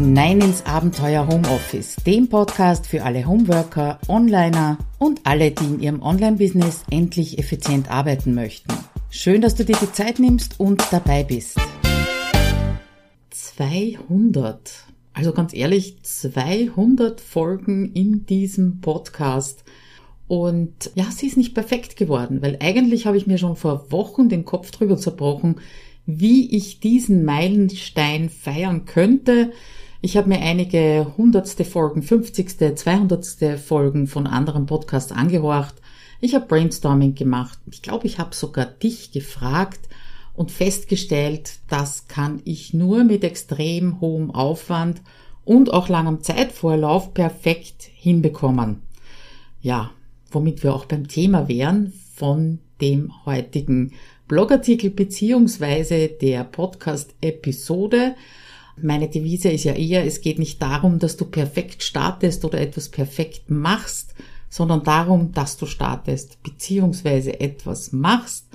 hinein ins Abenteuer Homeoffice, dem Podcast für alle Homeworker, Onliner und alle, die in ihrem Online-Business endlich effizient arbeiten möchten. Schön, dass du dir die Zeit nimmst und dabei bist. 200. Also ganz ehrlich, 200 Folgen in diesem Podcast. Und ja, sie ist nicht perfekt geworden, weil eigentlich habe ich mir schon vor Wochen den Kopf drüber zerbrochen, wie ich diesen Meilenstein feiern könnte. Ich habe mir einige hundertste Folgen, fünfzigste, zweihundertste Folgen von anderen Podcasts angehorcht. Ich habe Brainstorming gemacht. Ich glaube, ich habe sogar dich gefragt und festgestellt, das kann ich nur mit extrem hohem Aufwand und auch langem Zeitvorlauf perfekt hinbekommen. Ja, womit wir auch beim Thema wären von dem heutigen Blogartikel beziehungsweise der Podcast-Episode. Meine Devise ist ja eher, es geht nicht darum, dass du perfekt startest oder etwas perfekt machst, sondern darum, dass du startest beziehungsweise etwas machst.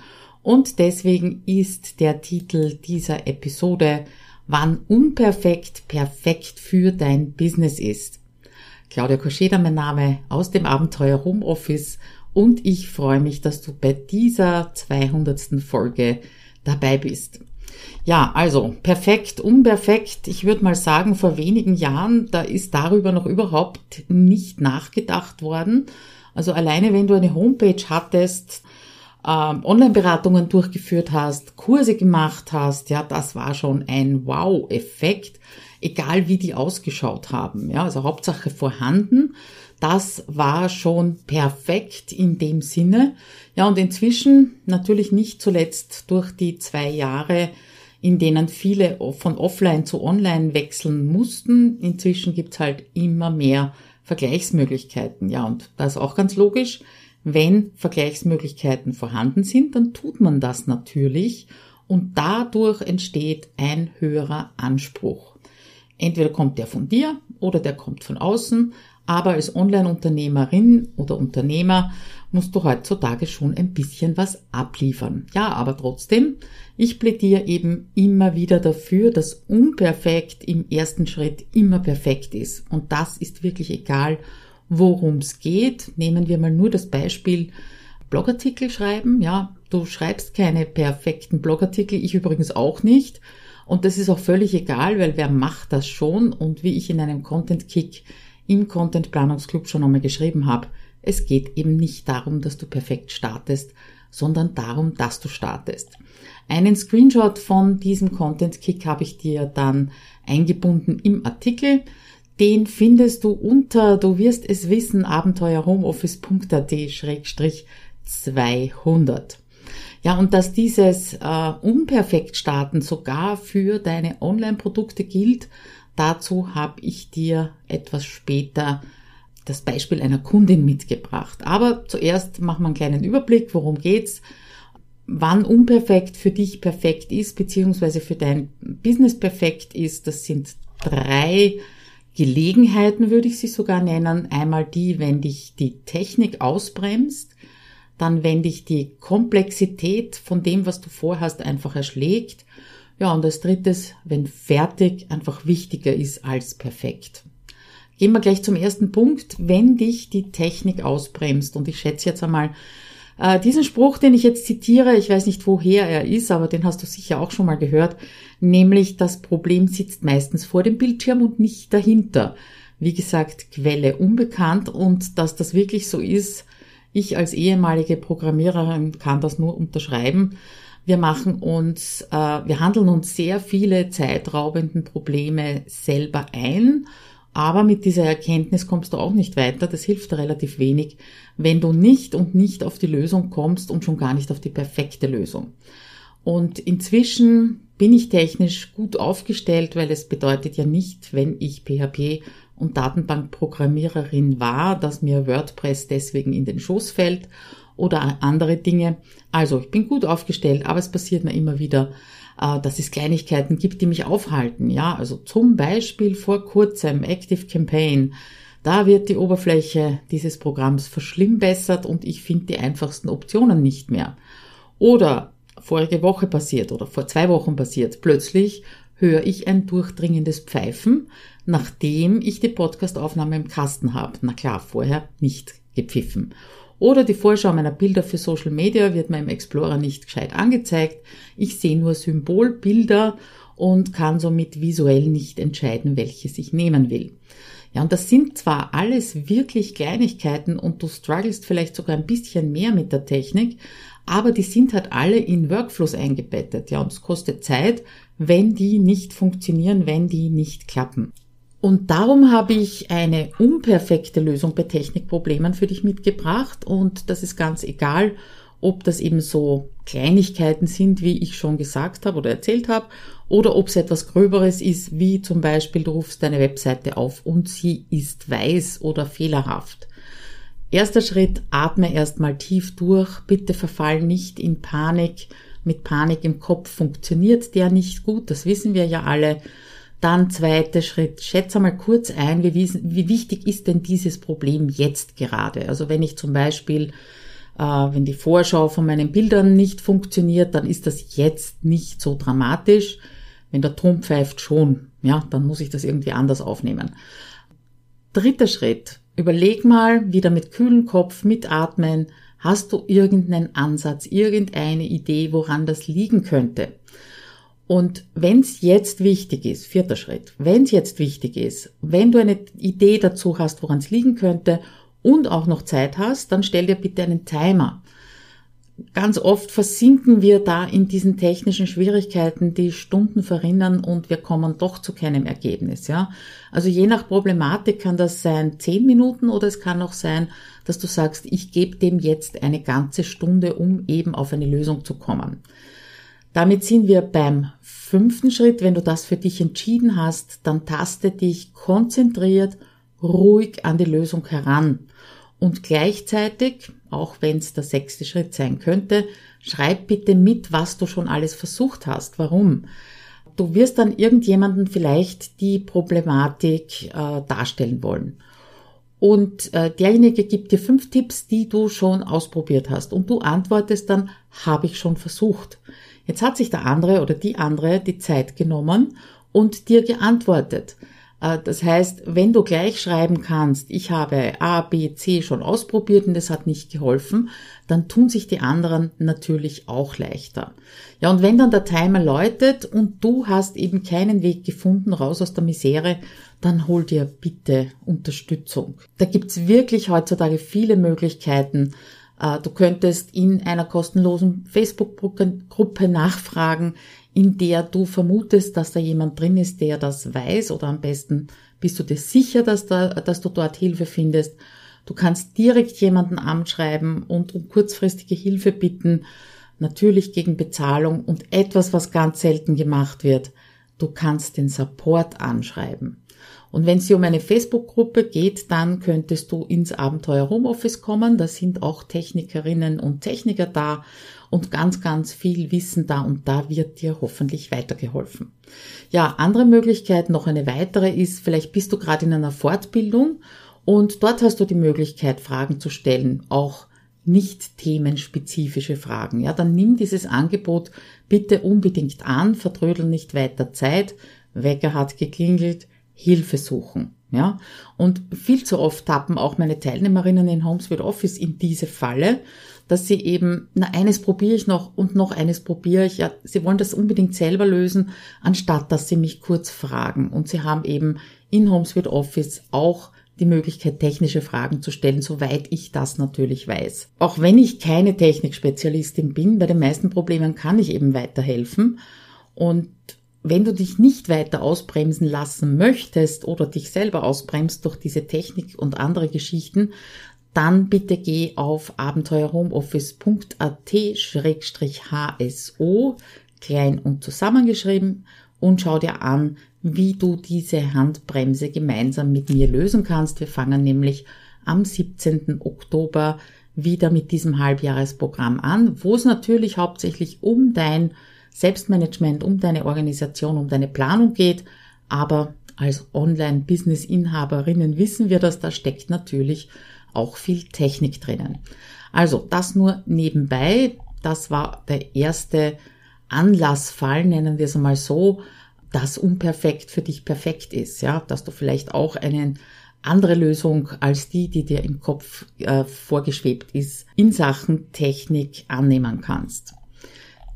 Und deswegen ist der Titel dieser Episode, wann unperfekt perfekt für dein Business ist. Claudia Koscheda, mein Name aus dem Abenteuer Homeoffice und ich freue mich, dass du bei dieser 200. Folge dabei bist. Ja, also perfekt, unperfekt. Ich würde mal sagen, vor wenigen Jahren, da ist darüber noch überhaupt nicht nachgedacht worden. Also alleine, wenn du eine Homepage hattest, ähm, Online-Beratungen durchgeführt hast, Kurse gemacht hast, ja, das war schon ein Wow-Effekt, egal wie die ausgeschaut haben. Ja, also Hauptsache vorhanden. Das war schon perfekt in dem Sinne. Ja, und inzwischen natürlich nicht zuletzt durch die zwei Jahre, in denen viele von offline zu online wechseln mussten. Inzwischen gibt's halt immer mehr Vergleichsmöglichkeiten. Ja, und das ist auch ganz logisch. Wenn Vergleichsmöglichkeiten vorhanden sind, dann tut man das natürlich und dadurch entsteht ein höherer Anspruch. Entweder kommt der von dir oder der kommt von außen, aber als Online-Unternehmerin oder Unternehmer musst du heutzutage schon ein bisschen was abliefern. Ja, aber trotzdem, ich plädiere eben immer wieder dafür, dass unperfekt im ersten Schritt immer perfekt ist. Und das ist wirklich egal, worum es geht. Nehmen wir mal nur das Beispiel Blogartikel schreiben. Ja, du schreibst keine perfekten Blogartikel, ich übrigens auch nicht. Und das ist auch völlig egal, weil wer macht das schon? Und wie ich in einem Content Kick im Content Planungsclub schon einmal geschrieben habe, es geht eben nicht darum, dass du perfekt startest, sondern darum, dass du startest. Einen Screenshot von diesem Content Kick habe ich dir dann eingebunden im Artikel. Den findest du unter, du wirst es wissen, abenteuerhomeoffice.at-200. Ja, und dass dieses äh, unperfekt starten sogar für deine Online-Produkte gilt, Dazu habe ich dir etwas später das Beispiel einer Kundin mitgebracht. Aber zuerst machen wir einen kleinen Überblick, worum geht's, wann unperfekt für dich perfekt ist, beziehungsweise für dein Business perfekt ist. Das sind drei Gelegenheiten, würde ich sie sogar nennen. Einmal die, wenn dich die Technik ausbremst, dann wenn dich die Komplexität von dem, was du vorhast, einfach erschlägt ja, und als drittes, wenn fertig einfach wichtiger ist als perfekt. Gehen wir gleich zum ersten Punkt, wenn dich die Technik ausbremst. Und ich schätze jetzt einmal, äh, diesen Spruch, den ich jetzt zitiere, ich weiß nicht, woher er ist, aber den hast du sicher auch schon mal gehört, nämlich das Problem sitzt meistens vor dem Bildschirm und nicht dahinter. Wie gesagt, Quelle unbekannt und dass das wirklich so ist, ich als ehemalige Programmiererin kann das nur unterschreiben. Wir machen uns, äh, wir handeln uns sehr viele zeitraubenden Probleme selber ein. Aber mit dieser Erkenntnis kommst du auch nicht weiter. Das hilft relativ wenig, wenn du nicht und nicht auf die Lösung kommst und schon gar nicht auf die perfekte Lösung. Und inzwischen bin ich technisch gut aufgestellt, weil es bedeutet ja nicht, wenn ich PHP und Datenbankprogrammiererin war, dass mir WordPress deswegen in den Schoß fällt oder andere Dinge. Also ich bin gut aufgestellt, aber es passiert mir immer wieder, äh, dass es Kleinigkeiten gibt, die mich aufhalten. Ja, also zum Beispiel vor kurzem Active Campaign. Da wird die Oberfläche dieses Programms verschlimmbessert und ich finde die einfachsten Optionen nicht mehr. Oder vorige Woche passiert oder vor zwei Wochen passiert, plötzlich höre ich ein durchdringendes Pfeifen, nachdem ich die Podcastaufnahme im Kasten habe. Na klar, vorher nicht gepfiffen. Oder die Vorschau meiner Bilder für Social Media wird mir im Explorer nicht gescheit angezeigt. Ich sehe nur Symbolbilder und kann somit visuell nicht entscheiden, welches ich nehmen will. Ja, und das sind zwar alles wirklich Kleinigkeiten und du strugglest vielleicht sogar ein bisschen mehr mit der Technik, aber die sind halt alle in Workflows eingebettet. Ja, und es kostet Zeit, wenn die nicht funktionieren, wenn die nicht klappen. Und darum habe ich eine unperfekte Lösung bei Technikproblemen für dich mitgebracht und das ist ganz egal, ob das eben so Kleinigkeiten sind, wie ich schon gesagt habe oder erzählt habe, oder ob es etwas Gröberes ist, wie zum Beispiel du rufst deine Webseite auf und sie ist weiß oder fehlerhaft. Erster Schritt, atme erstmal tief durch, bitte verfall nicht in Panik. Mit Panik im Kopf funktioniert der nicht gut, das wissen wir ja alle. Dann zweiter Schritt, schätze mal kurz ein, wie, wie wichtig ist denn dieses Problem jetzt gerade? Also wenn ich zum Beispiel äh, wenn die Vorschau von meinen Bildern nicht funktioniert, dann ist das jetzt nicht so dramatisch. Wenn der Ton pfeift schon, ja, dann muss ich das irgendwie anders aufnehmen. Dritter Schritt. Überleg mal wieder mit kühlem Kopf, mitatmen. Hast du irgendeinen Ansatz, irgendeine Idee, woran das liegen könnte? Und wenn es jetzt wichtig ist, vierter Schritt, wenn es jetzt wichtig ist, wenn du eine Idee dazu hast, woran es liegen könnte und auch noch Zeit hast, dann stell dir bitte einen Timer. Ganz oft versinken wir da in diesen technischen Schwierigkeiten, die Stunden verrinnern und wir kommen doch zu keinem Ergebnis, ja. Also je nach Problematik kann das sein zehn Minuten oder es kann auch sein, dass du sagst, ich gebe dem jetzt eine ganze Stunde, um eben auf eine Lösung zu kommen. Damit sind wir beim fünften Schritt. Wenn du das für dich entschieden hast, dann taste dich konzentriert, ruhig an die Lösung heran. Und gleichzeitig, auch wenn es der sechste Schritt sein könnte, schreib bitte mit, was du schon alles versucht hast. Warum? Du wirst dann irgendjemanden vielleicht die Problematik äh, darstellen wollen. Und äh, derjenige gibt dir fünf Tipps, die du schon ausprobiert hast. Und du antwortest dann, habe ich schon versucht. Jetzt hat sich der andere oder die andere die Zeit genommen und dir geantwortet. Äh, das heißt, wenn du gleich schreiben kannst, ich habe A, B, C schon ausprobiert und das hat nicht geholfen, dann tun sich die anderen natürlich auch leichter. Ja, und wenn dann der Timer läutet und du hast eben keinen Weg gefunden raus aus der Misere, dann hol dir bitte Unterstützung. Da gibt's wirklich heutzutage viele Möglichkeiten. Äh, du könntest in einer kostenlosen Facebook-Gruppe nachfragen, in der du vermutest, dass da jemand drin ist, der das weiß oder am besten bist du dir sicher, dass, da, dass du dort Hilfe findest. Du kannst direkt jemanden anschreiben und um kurzfristige Hilfe bitten, natürlich gegen Bezahlung und etwas, was ganz selten gemacht wird. Du kannst den Support anschreiben. Und wenn es um eine Facebook-Gruppe geht, dann könntest du ins Abenteuer Homeoffice kommen. Da sind auch Technikerinnen und Techniker da und ganz, ganz viel Wissen da und da wird dir hoffentlich weitergeholfen. Ja, andere Möglichkeit, noch eine weitere ist, vielleicht bist du gerade in einer Fortbildung und dort hast du die Möglichkeit, Fragen zu stellen, auch nicht themenspezifische Fragen. Ja, dann nimm dieses Angebot bitte unbedingt an, vertrödel nicht weiter Zeit. Wecker hat geklingelt, Hilfe suchen. Ja, und viel zu oft tappen auch meine Teilnehmerinnen in Homes with Office in diese Falle dass sie eben, na, eines probiere ich noch und noch eines probiere ich. Ja, sie wollen das unbedingt selber lösen, anstatt dass sie mich kurz fragen. Und sie haben eben in HomeSuite Office auch die Möglichkeit, technische Fragen zu stellen, soweit ich das natürlich weiß. Auch wenn ich keine Technikspezialistin bin, bei den meisten Problemen kann ich eben weiterhelfen. Und wenn du dich nicht weiter ausbremsen lassen möchtest oder dich selber ausbremst durch diese Technik und andere Geschichten, dann bitte geh auf abenteuerhomeoffice.at-hso, klein und zusammengeschrieben, und schau dir an, wie du diese Handbremse gemeinsam mit mir lösen kannst. Wir fangen nämlich am 17. Oktober wieder mit diesem Halbjahresprogramm an, wo es natürlich hauptsächlich um dein Selbstmanagement, um deine Organisation, um deine Planung geht, aber als Online-Business-Inhaberinnen wissen wir, dass da steckt natürlich auch viel Technik drinnen. Also das nur nebenbei. Das war der erste Anlassfall, nennen wir es einmal so. das unperfekt für dich perfekt ist, ja, dass du vielleicht auch eine andere Lösung als die, die dir im Kopf äh, vorgeschwebt ist, in Sachen Technik annehmen kannst.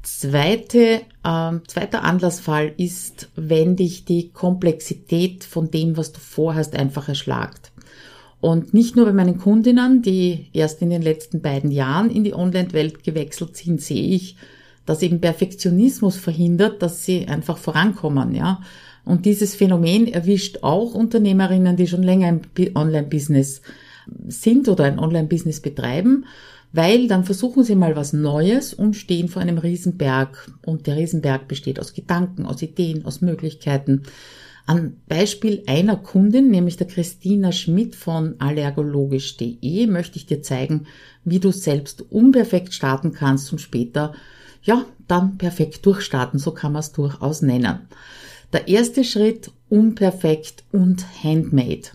Zweite, äh, zweiter Anlassfall ist, wenn dich die Komplexität von dem, was du vorhast, einfach erschlagt. Und nicht nur bei meinen Kundinnen, die erst in den letzten beiden Jahren in die Online-Welt gewechselt sind, sehe ich, dass eben Perfektionismus verhindert, dass sie einfach vorankommen, ja. Und dieses Phänomen erwischt auch Unternehmerinnen, die schon länger im Online-Business sind oder ein Online-Business betreiben, weil dann versuchen sie mal was Neues und stehen vor einem Riesenberg. Und der Riesenberg besteht aus Gedanken, aus Ideen, aus Möglichkeiten. An Beispiel einer Kundin, nämlich der Christina Schmidt von allergologisch.de, möchte ich dir zeigen, wie du selbst unperfekt starten kannst und später, ja, dann perfekt durchstarten. So kann man es durchaus nennen. Der erste Schritt, unperfekt und handmade.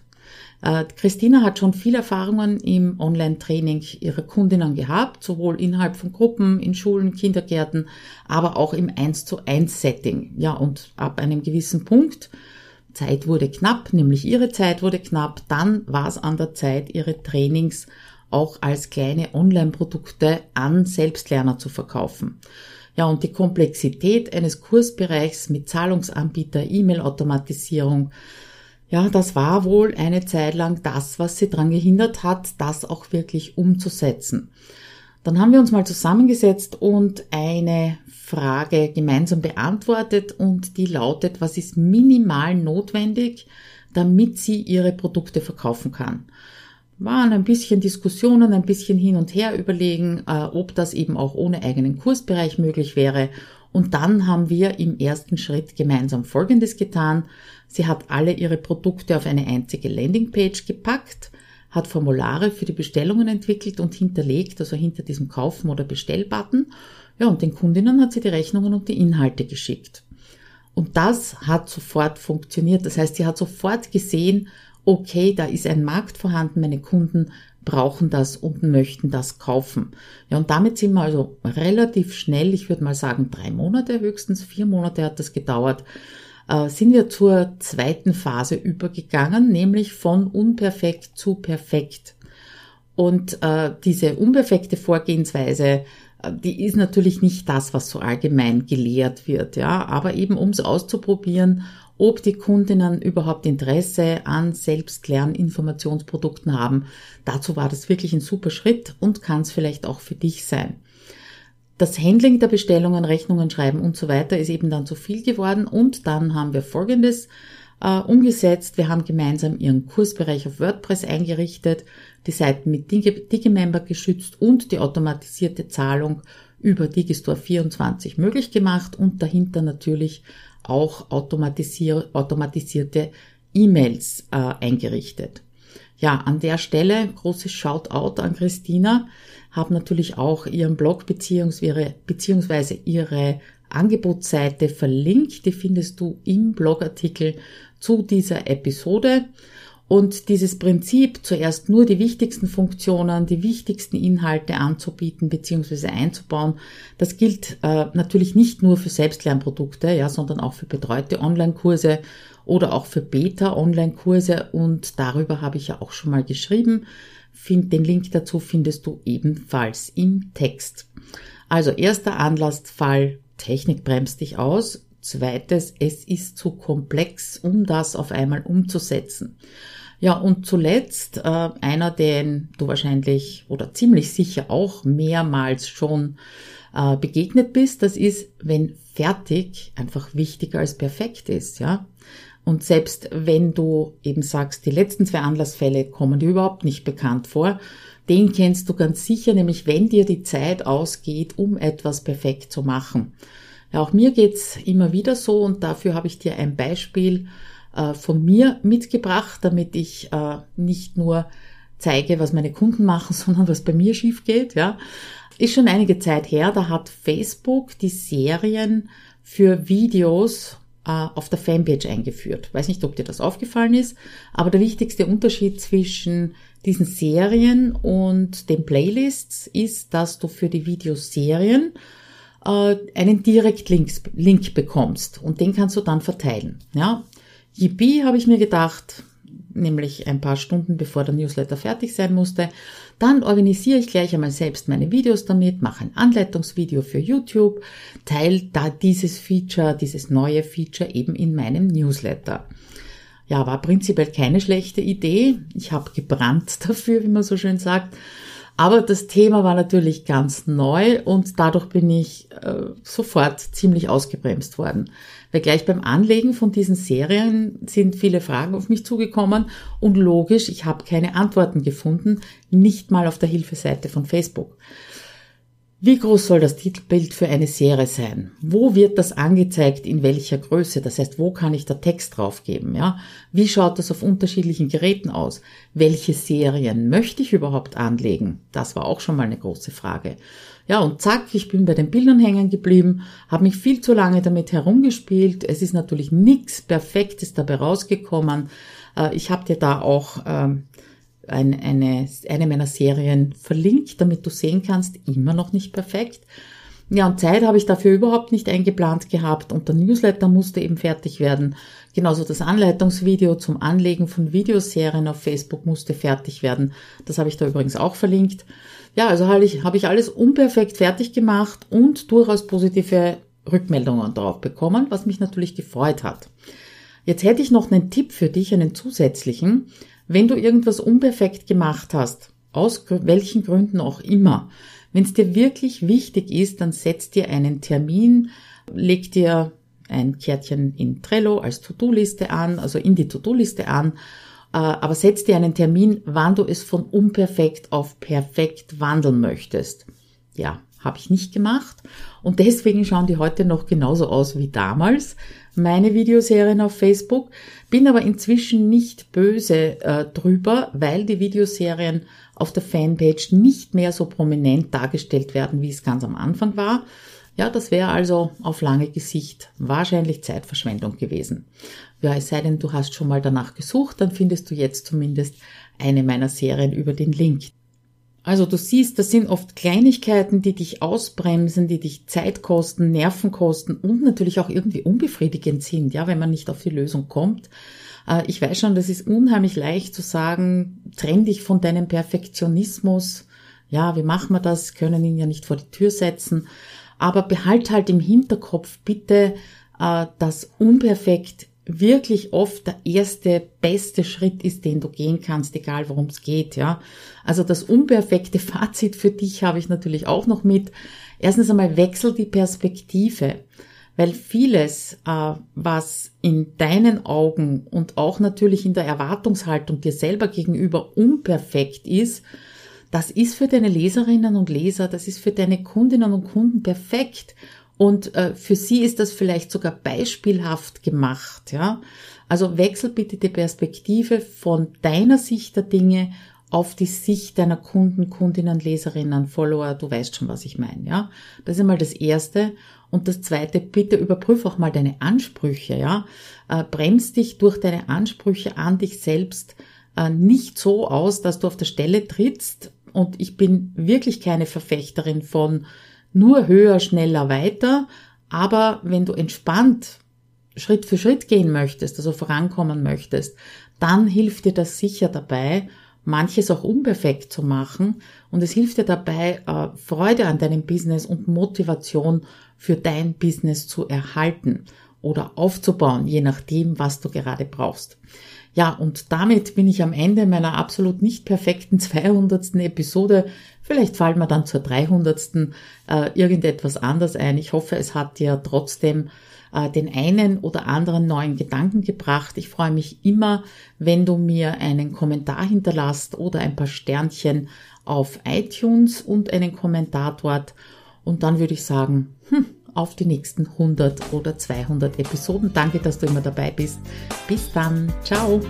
Äh, Christina hat schon viel Erfahrungen im Online-Training ihrer Kundinnen gehabt, sowohl innerhalb von Gruppen, in Schulen, Kindergärten, aber auch im 1 zu 1 Setting. Ja, und ab einem gewissen Punkt, Zeit wurde knapp, nämlich ihre Zeit wurde knapp, dann war es an der Zeit, ihre Trainings auch als kleine Online-Produkte an Selbstlerner zu verkaufen. Ja, und die Komplexität eines Kursbereichs mit Zahlungsanbieter, E-Mail-Automatisierung, ja, das war wohl eine Zeit lang das, was sie daran gehindert hat, das auch wirklich umzusetzen. Dann haben wir uns mal zusammengesetzt und eine Frage gemeinsam beantwortet und die lautet, was ist minimal notwendig, damit sie ihre Produkte verkaufen kann waren ein bisschen Diskussionen, ein bisschen hin und her überlegen, äh, ob das eben auch ohne eigenen Kursbereich möglich wäre. Und dann haben wir im ersten Schritt gemeinsam Folgendes getan. Sie hat alle ihre Produkte auf eine einzige Landingpage gepackt, hat Formulare für die Bestellungen entwickelt und hinterlegt, also hinter diesem Kaufen- oder Bestellbutton. Ja, und den Kundinnen hat sie die Rechnungen und die Inhalte geschickt. Und das hat sofort funktioniert. Das heißt, sie hat sofort gesehen, okay, da ist ein Markt vorhanden, meine Kunden brauchen das und möchten das kaufen. Ja, und damit sind wir also relativ schnell, ich würde mal sagen drei Monate, höchstens vier Monate hat das gedauert, äh, sind wir zur zweiten Phase übergegangen, nämlich von unperfekt zu perfekt. Und äh, diese unperfekte Vorgehensweise, äh, die ist natürlich nicht das, was so allgemein gelehrt wird, ja, aber eben um es auszuprobieren ob die Kundinnen überhaupt Interesse an Selbstlerninformationsprodukten haben. Dazu war das wirklich ein super Schritt und kann es vielleicht auch für dich sein. Das Handling der Bestellungen, Rechnungen schreiben und so weiter ist eben dann zu viel geworden und dann haben wir Folgendes äh, umgesetzt. Wir haben gemeinsam ihren Kursbereich auf WordPress eingerichtet, die Seiten mit Digimember geschützt und die automatisierte Zahlung über Digistore 24 möglich gemacht und dahinter natürlich auch automatisier automatisierte E-Mails äh, eingerichtet. Ja, an der Stelle großes Shoutout an Christina. Habe natürlich auch ihren Blog beziehungsweise, beziehungsweise ihre Angebotsseite verlinkt. Die findest du im Blogartikel zu dieser Episode. Und dieses Prinzip, zuerst nur die wichtigsten Funktionen, die wichtigsten Inhalte anzubieten bzw. einzubauen, das gilt äh, natürlich nicht nur für Selbstlernprodukte, ja, sondern auch für betreute Online-Kurse oder auch für Beta-Online-Kurse. Und darüber habe ich ja auch schon mal geschrieben. Find, den Link dazu findest du ebenfalls im Text. Also erster Anlassfall, Technik bremst dich aus. Zweites, es ist zu komplex, um das auf einmal umzusetzen. Ja, und zuletzt äh, einer, den du wahrscheinlich oder ziemlich sicher auch mehrmals schon äh, begegnet bist, das ist, wenn fertig einfach wichtiger als perfekt ist, ja. Und selbst wenn du eben sagst, die letzten zwei Anlassfälle kommen dir überhaupt nicht bekannt vor, den kennst du ganz sicher, nämlich wenn dir die Zeit ausgeht, um etwas perfekt zu machen. Ja, auch mir geht's immer wieder so und dafür habe ich dir ein Beispiel äh, von mir mitgebracht, damit ich äh, nicht nur zeige, was meine Kunden machen, sondern was bei mir schief geht. Ja. Ist schon einige Zeit her, da hat Facebook die Serien für Videos äh, auf der Fanpage eingeführt. Weiß nicht, ob dir das aufgefallen ist, aber der wichtigste Unterschied zwischen diesen Serien und den Playlists ist, dass du für die Videoserien äh, einen Direktlink Link bekommst und den kannst du dann verteilen. Ja, Yippie habe ich mir gedacht, nämlich ein paar Stunden bevor der Newsletter fertig sein musste. Dann organisiere ich gleich einmal selbst meine Videos damit, mache ein Anleitungsvideo für YouTube, teile da dieses Feature, dieses neue Feature eben in meinem Newsletter. Ja, war prinzipiell keine schlechte Idee. Ich habe gebrannt dafür, wie man so schön sagt. Aber das Thema war natürlich ganz neu und dadurch bin ich äh, sofort ziemlich ausgebremst worden. Weil gleich beim Anlegen von diesen Serien sind viele Fragen auf mich zugekommen und logisch, ich habe keine Antworten gefunden, nicht mal auf der Hilfeseite von Facebook. Wie groß soll das Titelbild für eine Serie sein? Wo wird das angezeigt? In welcher Größe? Das heißt, wo kann ich da Text draufgeben? Ja? Wie schaut das auf unterschiedlichen Geräten aus? Welche Serien möchte ich überhaupt anlegen? Das war auch schon mal eine große Frage. Ja, und zack, ich bin bei den Bildern hängen geblieben, habe mich viel zu lange damit herumgespielt. Es ist natürlich nichts Perfektes dabei rausgekommen. Äh, ich habe dir da auch ähm, ein, eine, eine meiner Serien verlinkt, damit du sehen kannst, immer noch nicht perfekt. Ja, und Zeit habe ich dafür überhaupt nicht eingeplant gehabt und der Newsletter musste eben fertig werden. Genauso das Anleitungsvideo zum Anlegen von Videoserien auf Facebook musste fertig werden. Das habe ich da übrigens auch verlinkt. Ja, also habe ich, habe ich alles unperfekt fertig gemacht und durchaus positive Rückmeldungen darauf bekommen, was mich natürlich gefreut hat. Jetzt hätte ich noch einen Tipp für dich, einen zusätzlichen. Wenn du irgendwas unperfekt gemacht hast, aus welchen Gründen auch immer, wenn es dir wirklich wichtig ist, dann setz dir einen Termin, leg dir ein Kärtchen in Trello als To-Do-Liste an, also in die To-Do-Liste an, äh, aber setz dir einen Termin, wann du es von unperfekt auf perfekt wandeln möchtest. Ja, habe ich nicht gemacht und deswegen schauen die heute noch genauso aus wie damals meine Videoserien auf Facebook, bin aber inzwischen nicht böse äh, drüber, weil die Videoserien auf der Fanpage nicht mehr so prominent dargestellt werden, wie es ganz am Anfang war. Ja, das wäre also auf lange Gesicht wahrscheinlich Zeitverschwendung gewesen. Ja, es sei denn, du hast schon mal danach gesucht, dann findest du jetzt zumindest eine meiner Serien über den Link. Also du siehst, das sind oft Kleinigkeiten, die dich ausbremsen, die dich Zeit kosten, Nerven kosten und natürlich auch irgendwie unbefriedigend sind, ja, wenn man nicht auf die Lösung kommt. Äh, ich weiß schon, das ist unheimlich leicht zu sagen, trenn dich von deinem Perfektionismus. Ja, wie machen wir das? Können ihn ja nicht vor die Tür setzen. Aber behalt halt im Hinterkopf bitte, äh, dass unperfekt wirklich oft der erste beste Schritt ist, den du gehen kannst, egal worum es geht, ja. Also das unperfekte Fazit für dich habe ich natürlich auch noch mit. Erstens einmal wechsel die Perspektive, weil vieles, äh, was in deinen Augen und auch natürlich in der Erwartungshaltung dir selber gegenüber unperfekt ist, das ist für deine Leserinnen und Leser, das ist für deine Kundinnen und Kunden perfekt und äh, für sie ist das vielleicht sogar beispielhaft gemacht, ja. Also wechsel bitte die Perspektive von deiner Sicht der Dinge auf die Sicht deiner Kunden, Kundinnen, Leserinnen, Follower. Du weißt schon, was ich meine, ja. Das ist einmal das Erste. Und das Zweite, bitte überprüf auch mal deine Ansprüche, ja. Äh, bremst dich durch deine Ansprüche an dich selbst äh, nicht so aus, dass du auf der Stelle trittst. Und ich bin wirklich keine Verfechterin von nur höher, schneller, weiter. Aber wenn du entspannt Schritt für Schritt gehen möchtest, also vorankommen möchtest, dann hilft dir das sicher dabei, manches auch unperfekt zu machen und es hilft dir dabei, äh, Freude an deinem Business und Motivation für dein Business zu erhalten oder aufzubauen, je nachdem, was du gerade brauchst. Ja, und damit bin ich am Ende meiner absolut nicht perfekten 200. Episode. Vielleicht fallen mir dann zur 300. Äh, irgendetwas anders ein. Ich hoffe, es hat dir trotzdem äh, den einen oder anderen neuen Gedanken gebracht. Ich freue mich immer, wenn du mir einen Kommentar hinterlasst oder ein paar Sternchen auf iTunes und einen Kommentar dort. Und dann würde ich sagen, hm, auf die nächsten 100 oder 200 Episoden. Danke, dass du immer dabei bist. Bis dann. Ciao.